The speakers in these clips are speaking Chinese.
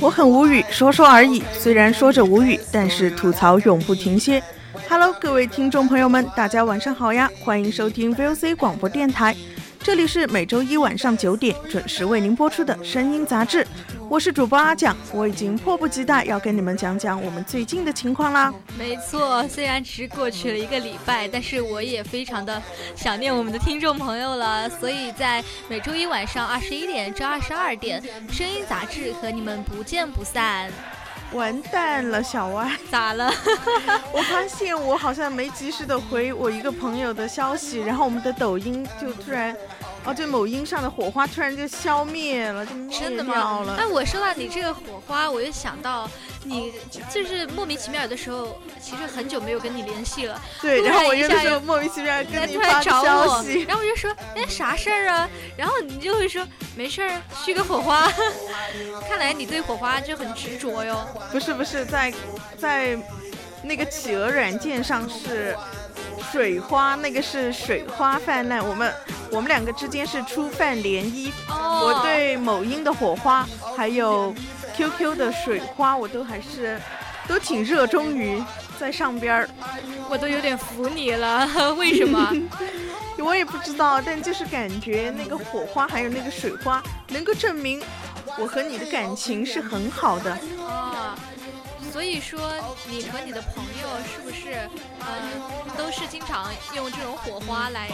我很无语，说说而已。虽然说着无语，但是吐槽永不停歇。Hello，各位听众朋友们，大家晚上好呀！欢迎收听 VOC 广播电台，这里是每周一晚上九点准时为您播出的声音杂志。我是主播阿蒋，我已经迫不及待要跟你们讲讲我们最近的情况啦。没错，虽然只是过去了一个礼拜，但是我也非常的想念我们的听众朋友了。所以在每周一晚上二十一点至二十二点，声音杂志和你们不见不散。完蛋了，小歪，咋了？我发现我好像没及时的回我一个朋友的消息，然后我们的抖音就突然。哦，这某音上的火花突然就消灭了，就灭掉了。哎，我说到你这个火花，我就想到你就是莫名其妙的时候，其实很久没有跟你联系了。对，然后我有的时候莫名其妙跟你发消息，然后我就说哎啥事儿啊？然后你就会说没事儿，续个火花。看来你对火花就很执着哟。不是不是，在在那个企鹅软件上是。水花那个是水花泛滥，我们我们两个之间是初犯涟漪。我对某音的火花，还有 QQ 的水花，我都还是都挺热衷于在上边儿。我都有点服你了，为什么？我也不知道，但就是感觉那个火花还有那个水花，能够证明我和你的感情是很好的。所以说，你和你的朋友是不是，是经常用这种火花来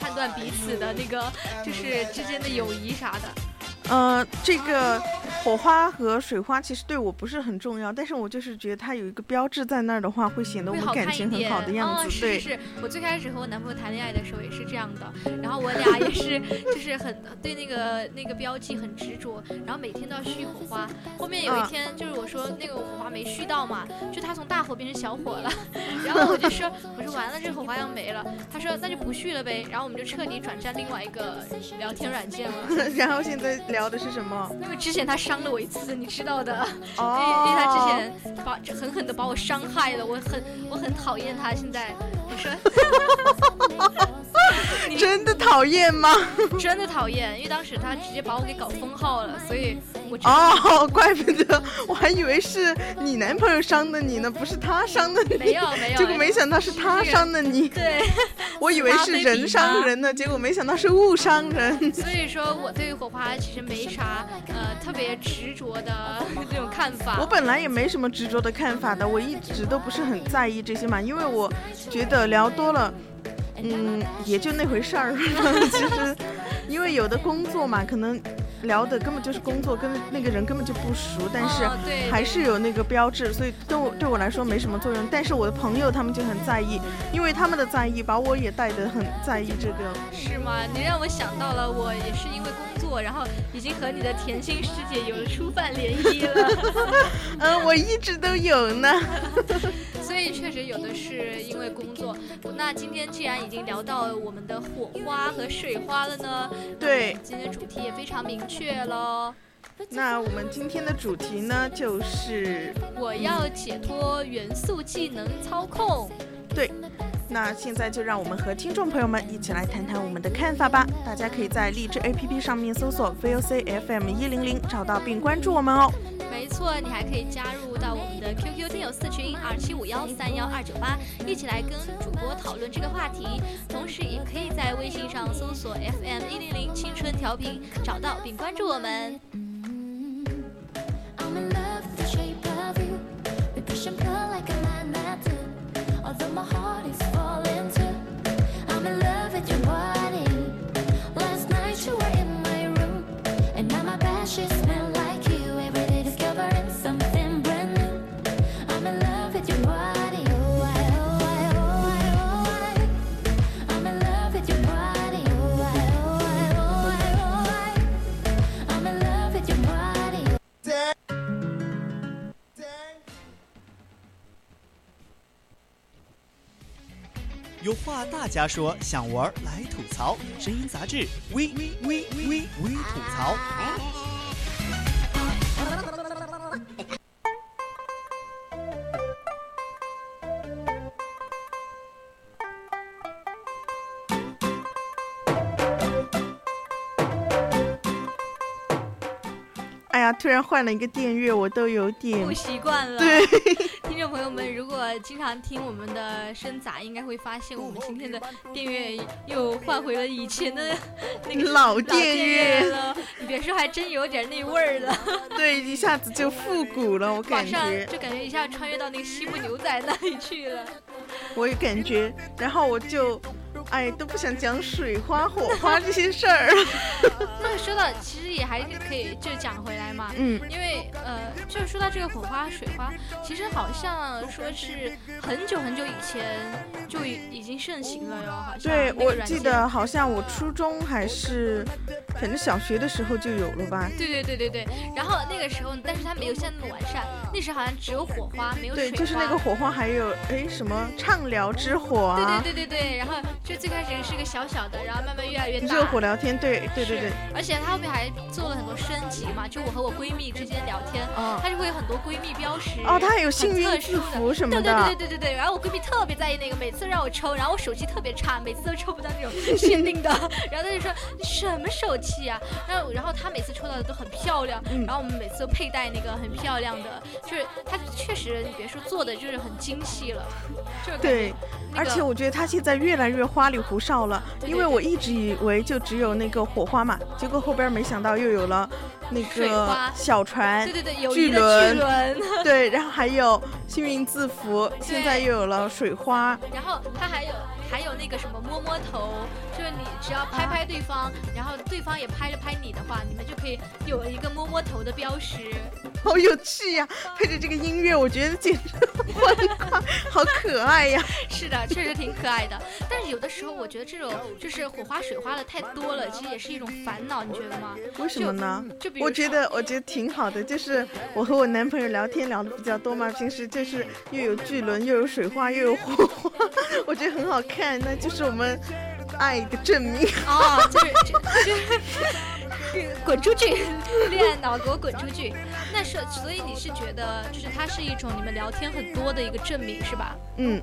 判断彼此的那个，就是之间的友谊啥的？呃，这个火花和水花其实对我不是很重要，但是我就是觉得它有一个标志在那儿的话，会显得我们感情很好的样子。对，是我最开始和我男朋友谈恋爱的时候也是这样的，然后我俩也是就是很对那个那个标记很执着，然后每天都要续火花。后面有一天就是我说那个火花没续到嘛，就它从大火变成小火了，然后我就说我说完了这火花要没了，他说那就不续了呗，然后我们就彻底转战另外一个聊天软件了。然后现在。聊的是什么？因为之前他伤了我一次，你知道的。哦。因为他之前把狠狠的把我伤害了，我很我很讨厌他。现在你说。真的讨厌吗？真的讨厌，因为当时他直接把我给搞封号了，所以我。哦，怪不得，我还以为是你男朋友伤的你呢，不是他伤的你。没有没有。结果没想到是他伤的你。对。我以为是人伤人呢，结果没想到是物伤人。所以说我对火花其实没啥呃特别执着的这种看法。我本来也没什么执着的看法的，我一直都不是很在意这些嘛，因为我觉得聊多了。嗯，也就那回事儿。其实，因为有的工作嘛，可能聊的根本就是工作，跟那个人根本就不熟，但是还是有那个标志，所以对我对我来说没什么作用。但是我的朋友他们就很在意，因为他们的在意把我也带得很在意这个。是吗？你让我想到了，我也是因为工作，然后已经和你的甜心师姐有了初犯涟漪了。嗯，我一直都有呢。确实有的是因为工作。那今天既然已经聊到我们的火花和水花了呢，对，今天主题也非常明确喽。那我们今天的主题呢，就是我要解脱元素技能操控。对，那现在就让我们和听众朋友们一起来谈谈我们的看法吧。大家可以在荔枝 APP 上面搜索 VOC FM 一零零，找到并关注我们哦。没错，你还可以加入到我们的 QQ 听友四群二七五幺三幺二九八，一起来跟主播讨论这个话题。同时，也可以在微信上搜索 FM 一零零青春调频，找到并关注我们。话大家说，想玩来吐槽。声音杂志，微微微微吐槽。哎呀，突然换了一个电乐，我都有点不习惯了。对，听众朋友们，如果经常听我们的声杂，应该会发现我们今天的电乐又换回了以前的那个老电乐了。你别说，还真有点那味儿了。对，一下子就复古了，我感觉 就感觉一下穿越到那个西部牛仔那里去了。我也感觉，然后我就。哎，都不想讲水花、火花这些事儿。那说到，其实也还是可以就讲回来嘛。嗯。因为呃，就是说到这个火花、水花，其实好像说是很久很久以前就已已经盛行了哟，好像。对，我记得好像我初中还是，反正小学的时候就有了吧。对对对对对。然后那个时候，但是它没有现在那么完善。那时好像只有火花，没有水花。对，就是那个火花，还有哎什么畅聊之火啊。对对对对对，然后。就最开始是个小小的，然后慢慢越来越大。热火聊天，对对对对。而且它后面还做了很多升级嘛，就我和我闺蜜之间聊天，她就会有很多闺蜜标识。哦，她还有幸运字符什么的。对对对对对对。然后我闺蜜特别在意那个，每次让我抽，然后我手气特别差，每次都抽不到那种 限定的。然后她就说你什么手气啊？然后然后她每次抽到的都很漂亮，然后我们每次都佩戴那个很漂亮的，就是它确实你别说做的就是很精细了。对，而且我觉得它现在越来越。花里胡哨了，因为我一直以为就只有那个火花嘛，结果后边没想到又有了那个小船，对对对，巨轮 对，然后还有幸运字符，现在又有了水花，然后它还有还有那个什么摸摸头，就是你只要拍拍对方，然后对方也拍了拍你的话，你们就可以有一个摸摸头的标识。好有趣呀！配着这个音乐，我觉得简直欢快，好可爱呀！是的，确实挺可爱的。但是有的时候，我觉得这种就是火花水花的太多了，其实也是一种烦恼，你觉得吗？为什么呢？就比如我觉得，我觉得挺好的。就是我和我男朋友聊天聊的比较多嘛，平时就是又有巨轮，又有水花，又有火花，我觉得很好看。那就是我们爱的证明啊！就是就是。滚出去！恋爱脑给我滚出去！那是，所以你是觉得，就是它是一种你们聊天很多的一个证明，是吧？嗯。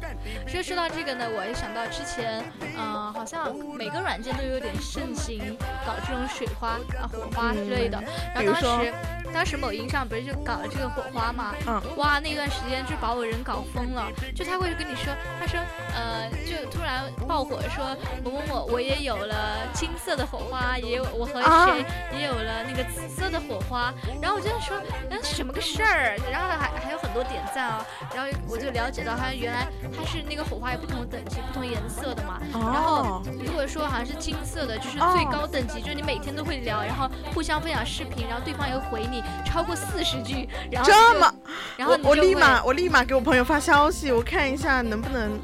所以说到这个呢，我也想到之前，嗯，好像每个软件都有点盛行搞这种水花啊、火花之类的。然后当时，当时某音上不是就搞了这个火花嘛？嗯。哇，那段时间就把我人搞疯了。就他会跟你说，他说，呃，就突然爆火说某某某，我也有了金色的火花，也有我和谁。也有了那个紫色的火花，然后我就在说，嗯，什么个事儿？然后，还还有很多点赞啊，然后我就了解到，它原来它是那个火花有不同等级、不同颜色的嘛。然后如果说好像是金色的，就是最高等级，就是你每天都会聊，然后互相分享视频，然后对方也会回你超过四十句，然后这么，然后我立马我立马给我朋友发消息，我看一下能不能。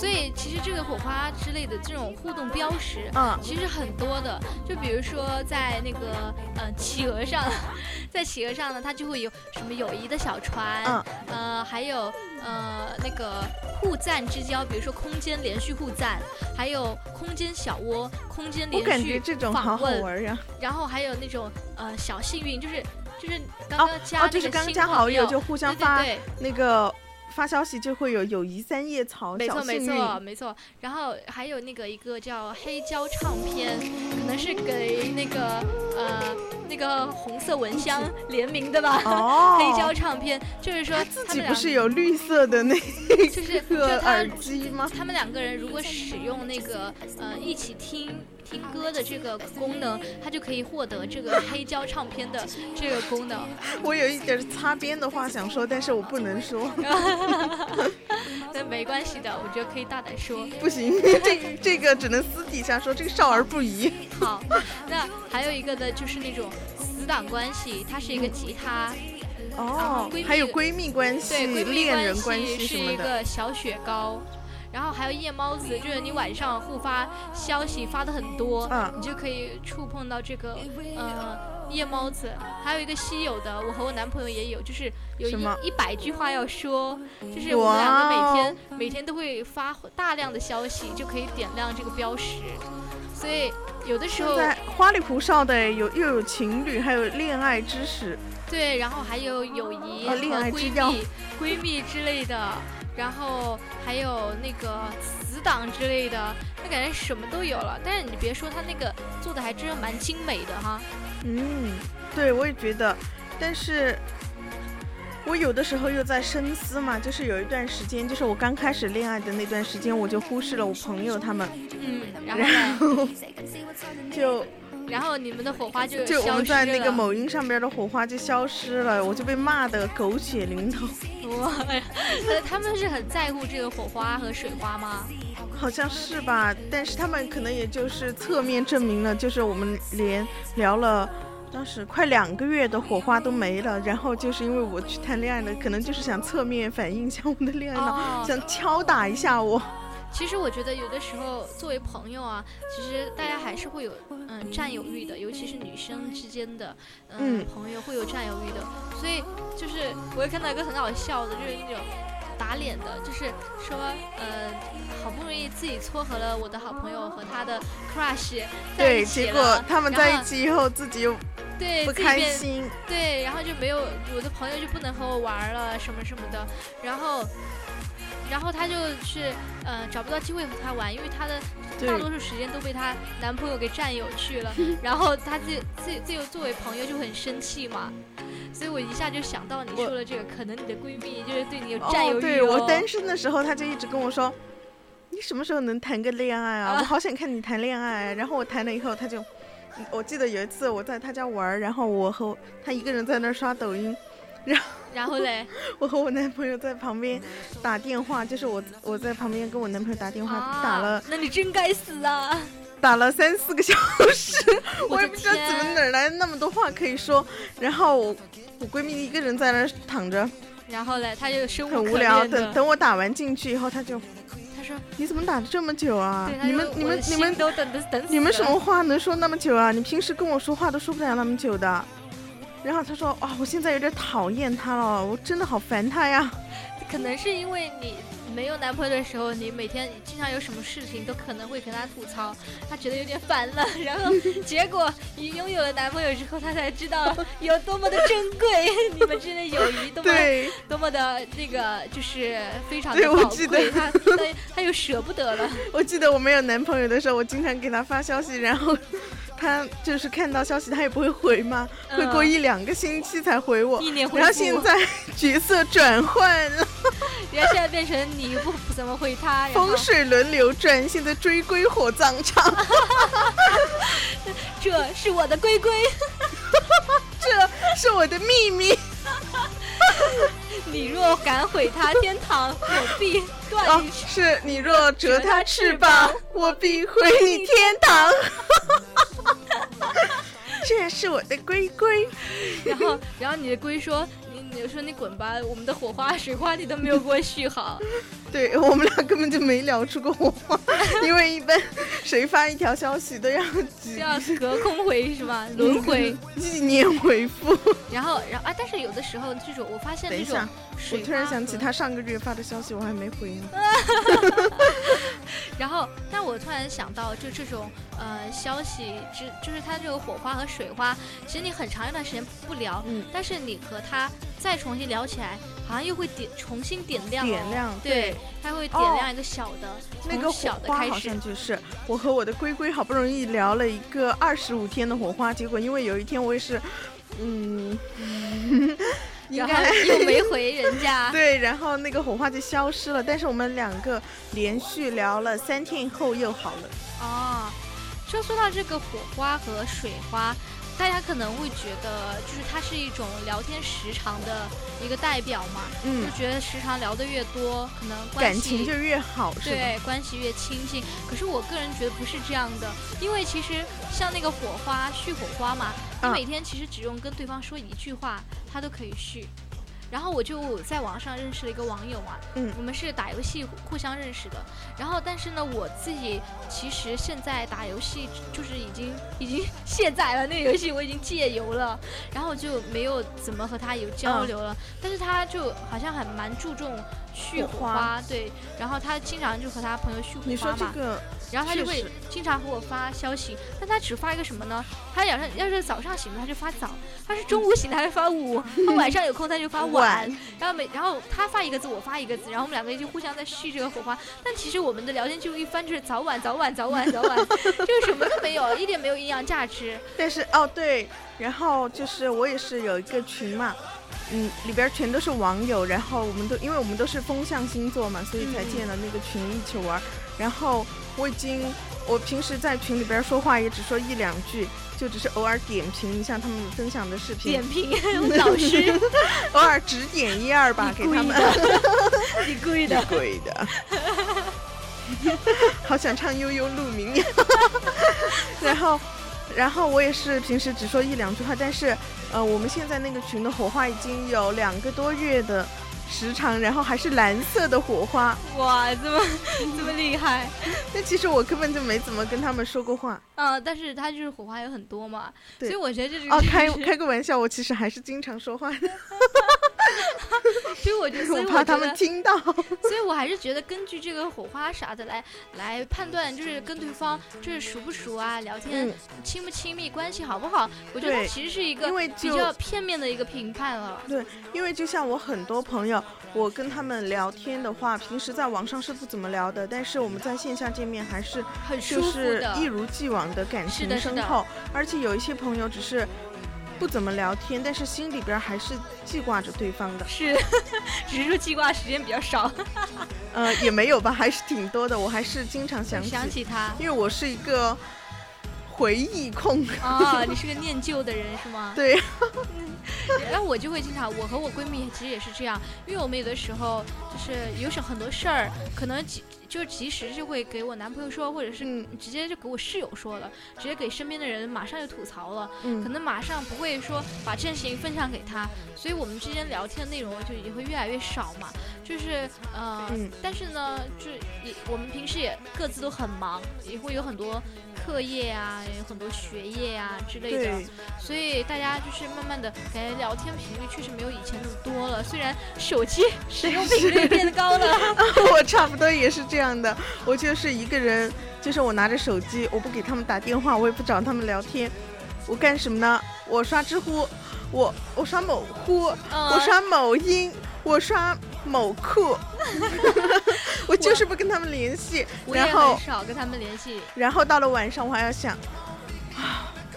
所以其实这个火花之类的这种互动标识，嗯，其实很多的。就比如说在那个呃企鹅上，在企鹅上呢，它就会有什么友谊的小船，嗯，呃，还有呃那个互赞之交，比如说空间连续互赞，还有空间小窝，空间连续访问。我感觉这种好好玩呀。然后还有那种呃小幸运，就是就是刚刚加就是刚加好友就互相发那个。发消息就会有友谊三叶草，没错没错没错。然后还有那个一个叫黑胶唱片，可能是给那个呃那个红色蚊香联名的吧。哦，黑胶唱片就是说自己不是有绿色的那就是 个耳机吗？他们两个人如果使用那个呃一起听。听歌的这个功能，它就可以获得这个黑胶唱片的这个功能。我有一点擦边的话想说，但是我不能说。那没关系的，我觉得可以大胆说。不行，这这个只能私底下说，这个少儿不宜。好，那还有一个呢，就是那种死党关系，它是一个吉他。哦，还有闺蜜关系、恋人关系是一个小雪糕。然后还有夜猫子，就是你晚上互发消息发的很多，嗯，你就可以触碰到这个，呃，夜猫子，还有一个稀有的，我和我男朋友也有，就是有一一百句话要说，就是我们两个每天每天都会发大量的消息，就可以点亮这个标识。所以有的时候现在花里胡哨的，有又有情侣，还有恋爱知识，对，然后还有友谊和闺钥蜜、闺蜜之类的，然后还有那个死党之类的，那感觉什么都有了。但是你别说，他那个做的还真蛮精美的哈。嗯，对，我也觉得，但是我有的时候又在深思嘛，就是有一段时间，就是我刚开始恋爱的那段时间，我就忽视了我朋友他们，嗯，然后呢，就然后你们的火花就就我们在那个某音上边的火花就消失了，我就被骂的狗血淋头，哇，呃他们是很在乎这个火花和水花吗？好像是吧？但是他们可能也就是侧面证明了，就是我们连聊了。当时快两个月的火花都没了，然后就是因为我去谈恋爱了，可能就是想侧面反映一下我们的恋爱脑，哦想敲打一下我。其实我觉得有的时候作为朋友啊，其实大家还是会有嗯占有欲的，尤其是女生之间的嗯嗯朋友会有占有欲的。所以就是我也看到一个很好笑的，就是那种打脸的，就是说呃好不容易自己撮合了我的好朋友和他的 crush 在一对，起结果，他们在一起以后自己又对不开心，对，然后就没有我的朋友就不能和我玩了什么什么的，然后，然后她就是呃找不到机会和他玩，因为她的大多数时间都被她男朋友给占有去了，然后她自己自己自己作为朋友就很生气嘛，所以我一下就想到你说的这个，可能你的闺蜜就是对你有占有哦，欲对我单身的时候，她就一直跟我说，你什么时候能谈个恋爱啊？啊 我好想看你谈恋爱。然后我谈了以后，她就，我记得有一次我在她家玩，然后我和她一个人在那儿刷抖音，然后嘞，我和我男朋友在旁边打电话，就是我我在旁边跟我男朋友打电话，啊，打了那你真该死啊！打了三四个小时，我 我也不知道怎么哪儿来那么多话可以说。然后我我闺蜜一个人在那儿躺着，然后嘞，她就很无聊。等等我打完进去以后，她就他说，你怎么打了这么久啊你们你们你们都等的等死你们什么话能说那么久啊？你平时跟我说话都说不了那么久的。然后他说啊，我现在有点讨厌他了，我真的好烦他呀。可能是因为你没有男朋友的时候，你每天经常有什么事情都可能会跟他吐槽，他觉得有点烦了。然后结果你拥有了男朋友之后，他才知道有多么的珍贵，你们之间的友谊多么 对，多么的那个就是非常的宝我记得贵，他他他又舍不得了。我记得我没有男朋友的时候，我经常给他发消息，然后他就是看到消息他也不会回嘛，会过嗯一两个星期才回我。一年回然后，现在角色转换了，然后现在变成你不不怎么回他，然后风水轮流转，现在追归火葬场，这是我的龟龟，这是我的秘密。你若敢毁他天堂，我必断哦你，是你若折他翅膀，我必毁你天堂。这是我的龟龟。然后，然后你的龟说：“你你说你滚吧，我们的火花水花你都没有给我续好。对我们俩根本就没聊出过火花，因为一般谁发一条消息都要几要隔空回是吗？轮回。纪念回复。然后，然后啊，但是有的时候这种我发现这种我突然想起他上个月发的消息，我还没回呢。然后，但我突然想到，就这种呃消息就，就是他这个火花和水花，其实你很长一段时间不聊，嗯。但是你和他再重新聊起来，好像又会点重新点亮、哦，点亮对，他会点亮一个小的，那个小的开始。像就是我和我的龟龟好不容易聊了一个二十五天的火花，结果因为有一天我也是，嗯，应然后该又没回人家，对，然后那个火花就消失了。但是我们两个连续聊了三天以后又好了。哦，说说到这个火花和水花，大家可能会觉得，就是它是一种聊天时长的一个代表嘛，嗯就，觉得时长聊得越多，可能关感系情就越好，是吧？对关系越亲近。可是我个人觉得不是这样的，因为其实像那个火花续火花嘛，你嗯每天其实只用跟对方说一句话，他都可以续。然后我就在网上认识了一个网友嘛，嗯我们是打游戏互互相认识的。然后但是呢，我自己其实现在打游戏就是已经已经 卸载了那个游戏，我已经戒游了，然后就没有怎么和他有交嗯流了。但是他就好像还蛮注重续火花，对，然后他经常就和他朋友续火你说花嘛。这个然后他就会经常和我发消息，但他只发一个什么呢？他要是要是早上醒了他就发早，他是中午醒的他就发午，他晚上有空他就发晚晚，然后每然后他发一个字我发一个字，然后我们两个就互相在续这个火花。但其实我们的聊天记录一翻就是早晚早晚早晚早晚，就是什么都没有，一点没有营养价值。但是哦对，然后就是我也是有一个群嘛，嗯，里边全都是网友，然后我们都因为我们都是风象星座嘛，所以才嗯建了那个群一起玩儿。然后我已经，我平时在群里边说话也只说一两句，就只是偶尔点评一下他们分享的视频点，评老师，偶尔指点一二吧，给他们。你故意的。你故意的，好想唱悠悠鹿鸣呀。然后，然后我也是平时只说一两句话，但是，呃，我们现在那个群的火花已经有两个多月的时长，然后还是蓝色的火花。哇，这么这么厉害 但其实我根本就没怎么跟他们说过话。啊！但是他就是火花有很多嘛，所以我觉得这是哦，开开个玩笑，我其实还是经常说话的，所以我觉得，所以我怕他们听到。所以我还是觉得根据这个火花啥的来来判断，就是跟对方就是熟不熟啊，聊天嗯，亲不亲密，关系好不好？我觉得它其实是一个比较片面的一个评判了。对因为就像我很多朋友，我跟他们聊天的话，平时在网上是不怎么聊的，但是我们在线下见面还是很舒服就是的，一如既往的感情深厚，而且有一些朋友只是不怎么聊天，但是心里边还是记挂着对方的。是，只是说记挂时间比较少，呃，也没有吧，还是挺多的，我还是经常想起，想起他。因为我是一个回忆控。啊，你是个念旧的人是吗？对，然后我就会经常，我和我闺蜜其实也是这样，因为我们有的时候就是有什很多事儿，可能及就及时就会给我男朋友说，或者是嗯直接就给我室友说了，直接给身边的人马上就吐槽了，可嗯，能马上不会说把这件事情分享给他，所以我们之间聊天的内容就也会越来越少嘛。就是呃，嗯但是呢，就是也我们平时也各自都很忙，也会有很多课业啊，有很多学业啊之类的。所以大家就是慢慢的感觉聊天频率确实没有以前那么多了，虽然手机使用频率变高了，我差不多也是这样的，我就是一个人，就是我拿着手机，我不给他们打电话，我也不找他们聊天，我干什么呢？我刷知乎，我我刷某乎，我嗯，刷某音，我刷某酷，我就是不跟他们联系。然后很少跟他们联系，然后到了晚上，我还要想，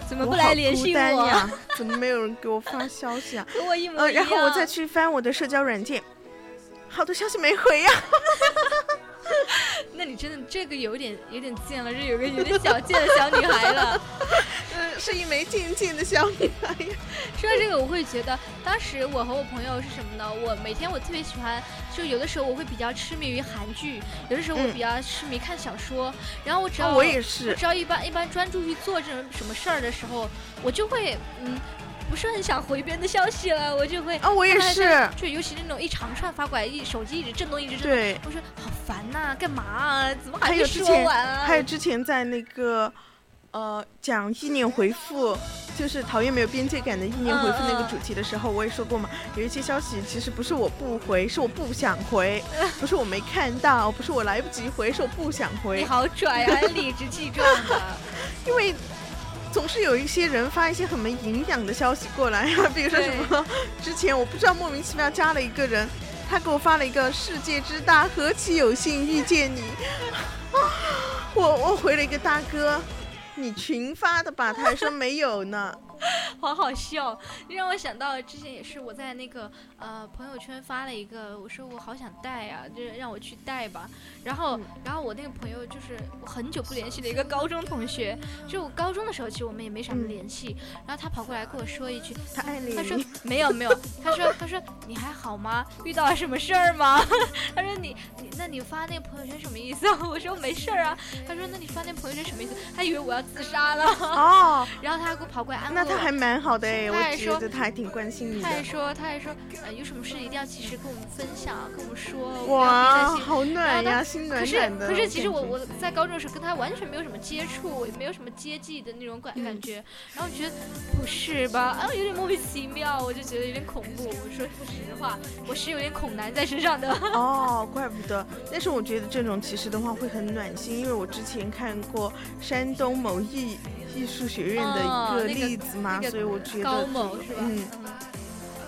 怎么不来联系我？怎么没有人给我发消息啊？跟我一模呃，一样。然后我再去翻我的社交软件，好多消息没回呀。那你真的这个有点有点贱了，这有个有点小贱的小女孩了。嗯，是一枚静静的小女孩呀。说到这个，我会觉得当时我和我朋友是什么呢？我每天我特别喜欢，就有的时候我会比较痴迷于韩剧，有的时候我嗯比较痴迷看小说，然后我只要、哦我也是，只要一般一般专注于做这种什么事儿的时候，我就会嗯，不是很想回别人的消息了，我就会啊，我也是，就尤其那种一长串发过来，一手机一直震动，一直震动，对。我说好烦呐、干嘛啊？怎么还还没说有之前完啊？还有之前在那个，呃，讲意念回复，就是讨厌没有边界感的意念回复那个主题的时候，我也说过嘛，有一些消息其实不是我不回，是我不想回，不是我没看到，不是我来不及回，是我不想回你，好拽啊，还 理直气壮的。因为。总是有一些人发一些很没营养的消息过来啊，比如说什么，之前我不知道莫名其妙加了一个人，他给我发了一个“世界之大，何其有幸遇见你”，我我回了一个大哥，你群发的吧？他还说没有呢。好好笑，让我想到之前也是我在那个呃朋友圈发了一个，我说我好想带呀、就是让我去带吧。然后、嗯然后我那个朋友就是我很久不联系的一个高中同学，就我高中的时候其实我们也没什么嗯联系，然后他跑过来跟我说一句，他爱你，他说没有没有，他说他说你还好吗？遇到了什么事儿吗？他说你你那你发那个朋友圈什么意思啊？我说没事儿啊。他说那你发那朋友圈什么意思？他以为我要自杀了，哦，然后他还给我跑过来安慰我。那他还蛮好的哎，我觉得他还挺关心你的。他还说，他还说，呃，有什么事一定要及时跟我们分享，跟我们说，哇。好暖呀，心暖暖的。可是，可是其实我我在高中的时候跟他完全没有什么接触，也没有什么接济的那种感嗯感觉，然后我觉得不是吧，啊，有点莫名其妙，我就觉得有点恐怖。我说实话，我是有点恐男在身上的。哦，怪不得。但是我觉得这种其实的话会很暖心，因为我之前看过山东某艺艺术学院的一个例子嘛，那个所以我觉得高某是吧？嗯，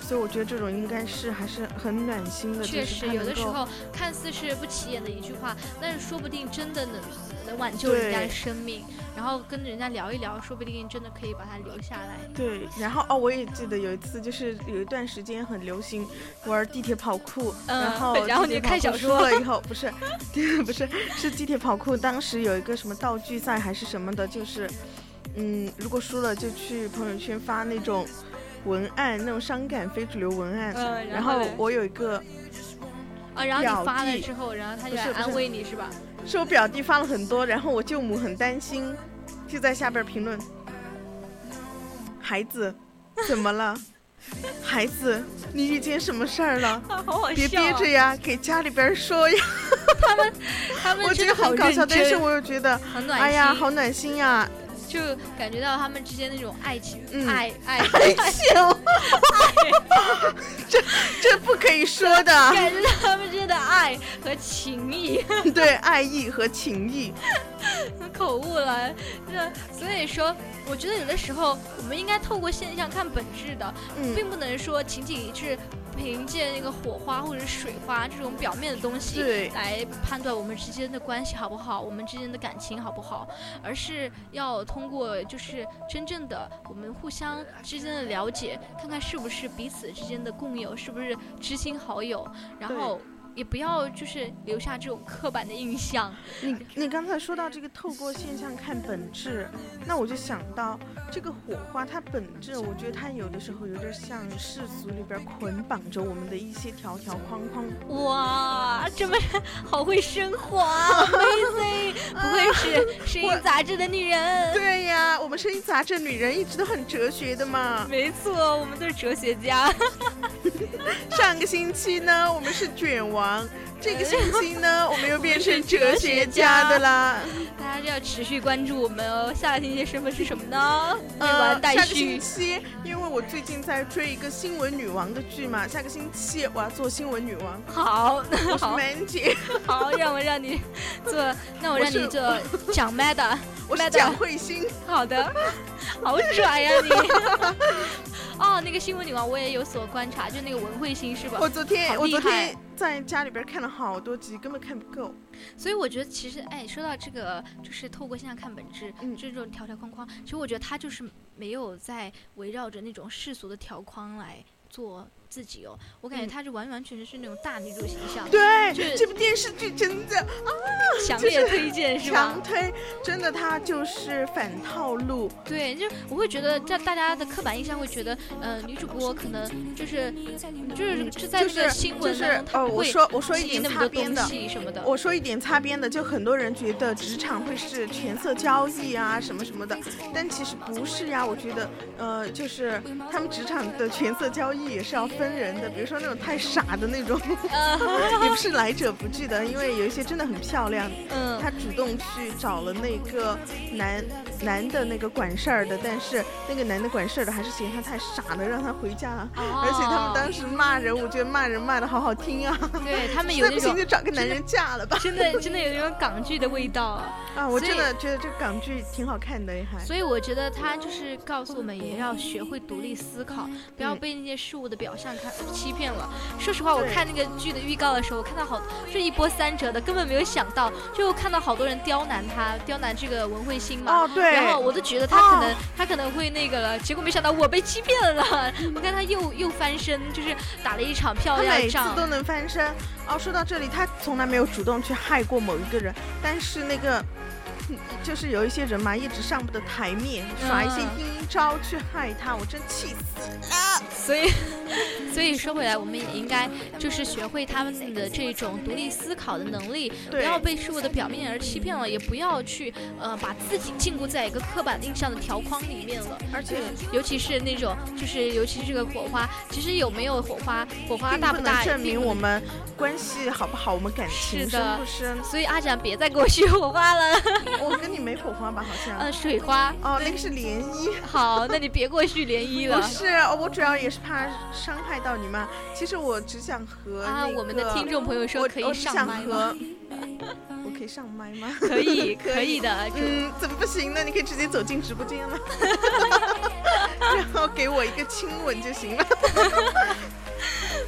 所以我觉得这种应该是还是很暖心的。确实，有的时候看似是不起眼的一句话，但是说不定真的能能挽救人家的生命。然后跟人家聊一聊，说不定真的可以把他留下来。对，然后哦，我也记得有一次，就是有一段时间很流行玩地铁跑酷，嗯然后然后你看小说了以后，不是，不是，是地铁跑酷，当时有一个什么道具赛还是什么的，就是，嗯，如果输了就去朋友圈发那种文案，那种伤感非主流文案，嗯，然然后我有一个啊，然后表你发了弟之后，然后他就来不是不是安慰你是吧？是我表弟发了很多，然后我舅母很担心，就在下边评论：“孩子，怎么了？孩子，你遇见什么事儿了？好好别憋着呀，给家里边说呀。他”们 我觉真的好得很搞笑，但是我又觉得。哎呀，好暖心呀！就感觉到他们之间那种爱情、嗯。爱 爱，情。爱，这这不可以说的，感觉到他们之间的爱和情谊。对，爱意和情谊，口误了，那所以说，我觉得有的时候我们应该透过现象看本质的，嗯，并不能说仅仅是凭借那个火花或者水花这种表面的东西来判断我们之间的关系好不好，我们之间的感情好不好，而是要通过就是真正的我们互相之间的了解，看看是不是彼此之间的共有，是不是知心好友，然后。也不要就是留下这种刻板的印象，你你刚才说到这个透过现象看本质，那我就想到这个火花，它本质，我觉得它有的时候有点像世俗里边捆绑着我们的一些条条框框。哇，这么好会升华，amazing！不愧是 声音杂志的女人。对呀，我们声音杂志女人一直都很哲学的嘛。没错，我们都是哲学家。上个星期呢，我们是卷王，这个星期呢，我们又变成哲学家的啦。大家就要持续关注我们哦。下个星期的身份是什么呢？未呃完，待下个星。期，因为我最近在追一个新闻女王的剧嘛，下个星期我要做新闻女王，好，我是好，man 姐，好，让我让你做，那我让你做讲麦的。我是蒋慧欣。好的，好拽呀、你。哦，那个新闻女王我也有所观察，就那个文慧欣是吧？我昨天我昨天在家里边看了好多集，根本看不够。所以我觉得其实，哎，说到这个，就是透过现象看本质，嗯这种条条框框，其实我觉得他就是没有在围绕着那种世俗的条框来做自己哦。我感觉嗯他是完完全全是那种大女主形象，对就是，这部电视剧真的啊 强烈推荐是吧强？推，真的她就是反套路。对，就我会觉得，在大家的刻板印象会觉得，呃，女主播可能就是就是就在那就是个新就是闻当中，她哦，我说我说一点擦边的，什么的。我说一点擦边的，就很多人觉得职场会是权色交易啊什么什么的，但其实不是呀。我觉得，呃，就是他们职场的权色交易也是要分人的，比如说那种太傻的那种，也不是来者不拒的，因为有一些真的很漂亮，嗯，他主动去找了那个男男的那个管事儿的，但是那个男的管事儿的还是嫌他太傻了，让他回家了。而且他们当时时骂人，我觉得骂人骂的好好听啊。对他们有 那种在不行就找个男人嫁了吧。真的真的有那种港剧的味道啊。啊，我真的觉得这个港剧挺好看的，还。所以我觉得他就是告诉我们，也要学会独立思考，不要嗯被那些事物的表象看欺骗了。说实话，我看那个剧的预告的时候，我看到好这一波三折的，根本没有想到，就看到好多人刁难他，刁难这个文慧心嘛。哦，对。然后我都觉得他可能、哦他可能会那个了，结果没想到我被欺骗了。我看他又又翻身，就是打了一场漂他每次亮仗。都能翻身。哦，说到这里，他从来没有主动去害过某一个人，但是那个就是有一些人嘛，一直上不得台面，耍一些阴招去害他，我真气死了。所以，所以说回来，我们也应该就是学会他们的这种独立思考的能力，不要被事物的表面而欺骗了，也不要去呃把自己禁锢在一个刻板印象的条框里面了。而且尤其是那种，就是尤其是这个火花，其实有没有火花，火花大不大证明我们关系好不好，我们感情深。所以阿展别再给我续火花了，我跟你没火花吧？好像。呃，水花。哦，那个是涟漪。好，那你别给我续涟漪了。不是，我主要也是怕伤害到你吗。其实我只想和啊，那我们的个听众朋友说我可以上麦吗？我可以上麦吗？可以，可 可以的。嗯，怎么不行呢？你可以直接走进直播间吗，然后给我一个亲吻就行了。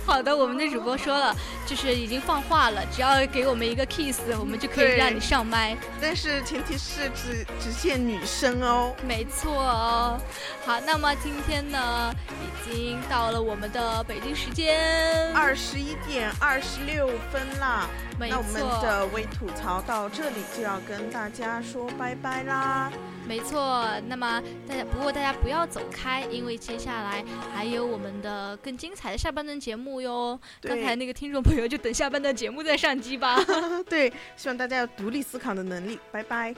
好的，我们的主播说了，就是已经放话了，只要给我们一个 kiss，我们就可以让你上麦。但是前提是只只限女生哦。没错哦。好，那么今天呢，已经到了我们的北京时间，二十一点二十六分啦，没那我们，的微吐槽到这里就要跟大家说拜拜啦。没错。那么大家，不过大家不要走开，因为接下来还有我们的更精彩的下半段节目哟。刚才那个听众朋友就等下半段节目再上机吧。对，希望大家有独立思考的能力。拜拜。